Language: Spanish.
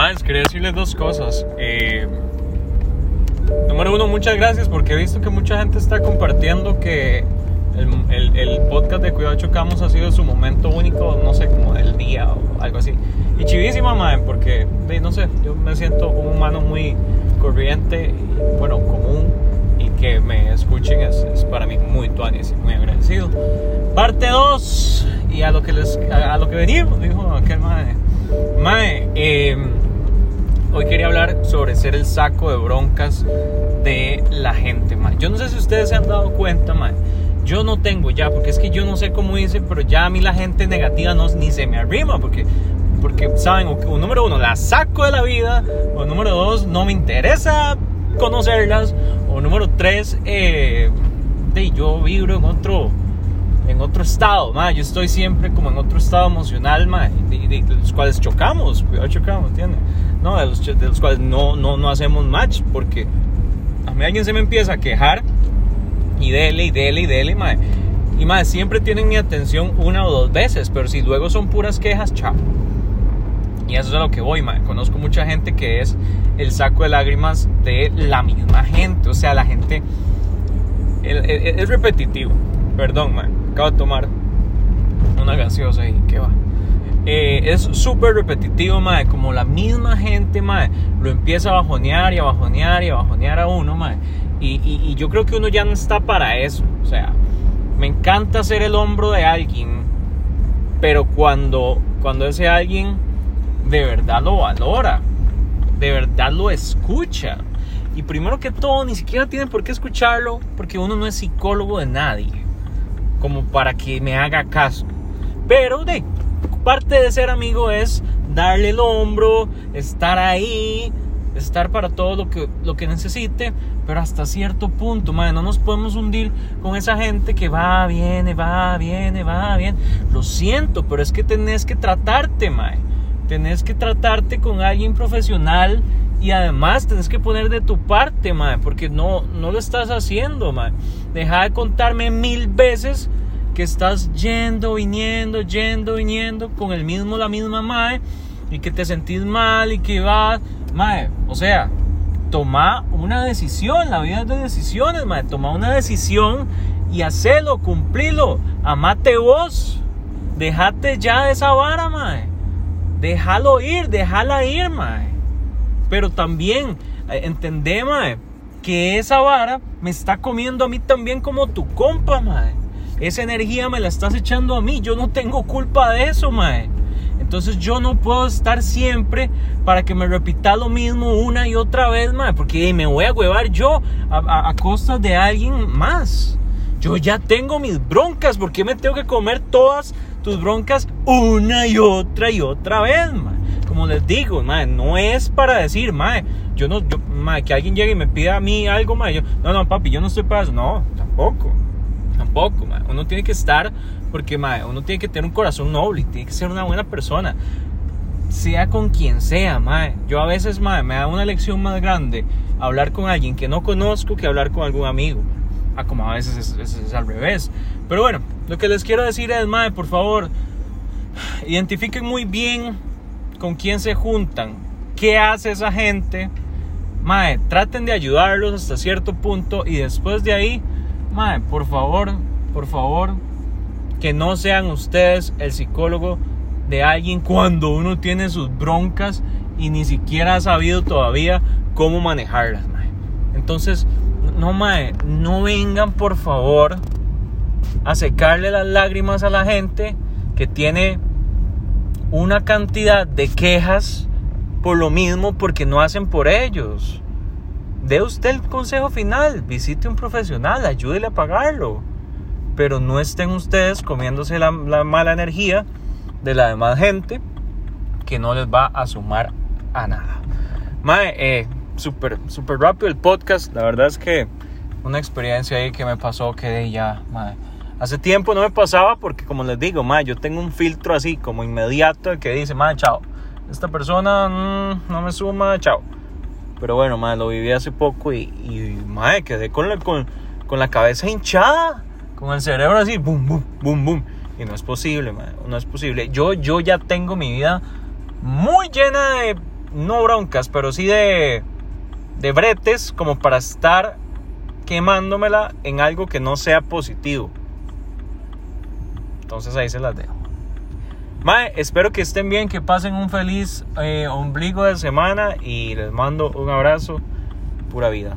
Más, quería decirles dos cosas. Eh, número uno, muchas gracias porque he visto que mucha gente está compartiendo que el, el, podcast de Cuidado Chocamos ha sido su momento único, no sé, como del día o algo así. Y chivísima, madre, porque, no sé, yo me siento un humano muy corriente, bueno, común, y que me escuchen es, es para mí muy tuanis y muy agradecido. Parte 2, y a lo que, les, a, lo que venimos, dijo aquel. Madre, ser el saco de broncas de la gente, madre. Yo no sé si ustedes se han dado cuenta, madre yo no tengo ya, porque es que yo no sé cómo dice, pero ya a mí la gente negativa no, ni se me arrima, porque, porque saben, o, número uno, la saco de la vida, o número dos, no me interesa conocerlas, o número tres, eh, de, yo vibro en otro, en otro estado, ma, yo estoy siempre como en otro estado emocional, ma, de, los cuales chocamos, cuidado, chocamos, ¿entiendes? No, de los, de los cuales no, no, no hacemos match, porque a mí alguien se me empieza a quejar y dele y dele y dele, mae. Y mae, siempre tienen mi atención una o dos veces, pero si luego son puras quejas, chao. Y eso es a lo que voy, mae. Conozco mucha gente que es el saco de lágrimas de la misma gente. O sea, la gente es, repetitivo. Perdón, mae. Acabo de tomar una gaseosa y qué va. Eh, es súper repetitivo, mae. Como la misma gente, mae, lo empieza a bajonear y a bajonear y a bajonear a uno, mae. Y, yo creo que uno ya no está para eso. O sea, me encanta ser el hombro de alguien, pero cuando, cuando ese alguien de verdad lo valora, de verdad lo escucha. Y primero que todo, ni siquiera tiene por qué escucharlo, porque uno no es psicólogo de nadie, como para que me haga caso. Pero de parte de ser amigo es darle el hombro, estar ahí, estar para todo lo que, lo que necesite, pero hasta cierto punto, madre, no nos podemos hundir con esa gente que va, viene, va, viene, va, bien. Lo siento, pero es que tenés que tratarte, madre. Tenés que tratarte con alguien profesional y además tenés que poner de tu parte, madre, porque no, no lo estás haciendo, madre. Deja de contarme mil veces estás yendo, viniendo, yendo, viniendo con el mismo, la misma madre y que te sentís mal y que vas Mae, o sea, toma una decisión, la vida es de decisiones, mae, toma una decisión y hacelo, cumplilo, amate vos, dejate ya de esa vara, mae, déjalo ir, déjala ir, mae, pero también eh, entendé, mae, que esa vara me está comiendo a mí también como tu compa, mae, esa energía me la estás echando a mí, yo no tengo culpa de eso, mae. Entonces yo no puedo estar siempre para que me repita lo mismo una y otra vez, más, porque me voy a huevar yo a, costa de alguien más. Yo ya tengo mis broncas, ¿por qué me tengo que comer todas tus broncas una y otra y otra vez, ma? Como les digo, ma, no es para decir, ma, yo no, yo, ma, que alguien llegue y me pida a mí algo, ma, yo, no, no, papi, yo no estoy para eso, no, tampoco, tampoco, ma. Uno tiene que estar porque mae, uno tiene que tener un corazón noble tiene que ser una buena persona. Sea con quien sea, mae. Yo a veces, mae, me da una lección más grande hablar con alguien que no conozco que hablar con algún amigo. Ah, como a veces es, al revés. Pero bueno, lo que les quiero decir es, mae, por favor, identifiquen muy bien con quién se juntan, qué hace esa gente. Mae, traten de ayudarlos hasta cierto punto y después de ahí, mae, por favor, por favor, que no sean ustedes el psicólogo de alguien cuando uno tiene sus broncas y ni siquiera ha sabido todavía cómo manejarlas. Entonces, no, mae, no vengan por favor a secarle las lágrimas a la gente que tiene una cantidad de quejas por lo mismo porque no hacen por ellos. De usted el consejo final, visite un profesional, ayúdele a pagarlo pero no estén ustedes comiéndose la, mala energía de la demás gente que no les va a sumar a nada. Mae, eh, súper, súper rápido el podcast. La verdad es que una experiencia ahí que me pasó que ya, mae. Hace tiempo no me pasaba porque, como les digo, mae, yo tengo un filtro así como inmediato que dice, mae, chao. Esta persona mm, no me suma, chao. Pero bueno, mae, lo viví hace poco y, y mae, quedé con la, con, con la cabeza hinchada con el cerebro así, boom, boom, boom, boom. Y no es posible, no es posible. Yo, yo ya tengo mi vida muy llena de no broncas, pero sí de, de bretes como para estar quemándomela en algo que no sea positivo. Entonces ahí se las dejo. Mae, espero que estén bien, que pasen un feliz eh, ombligo de semana y les mando un abrazo, pura vida.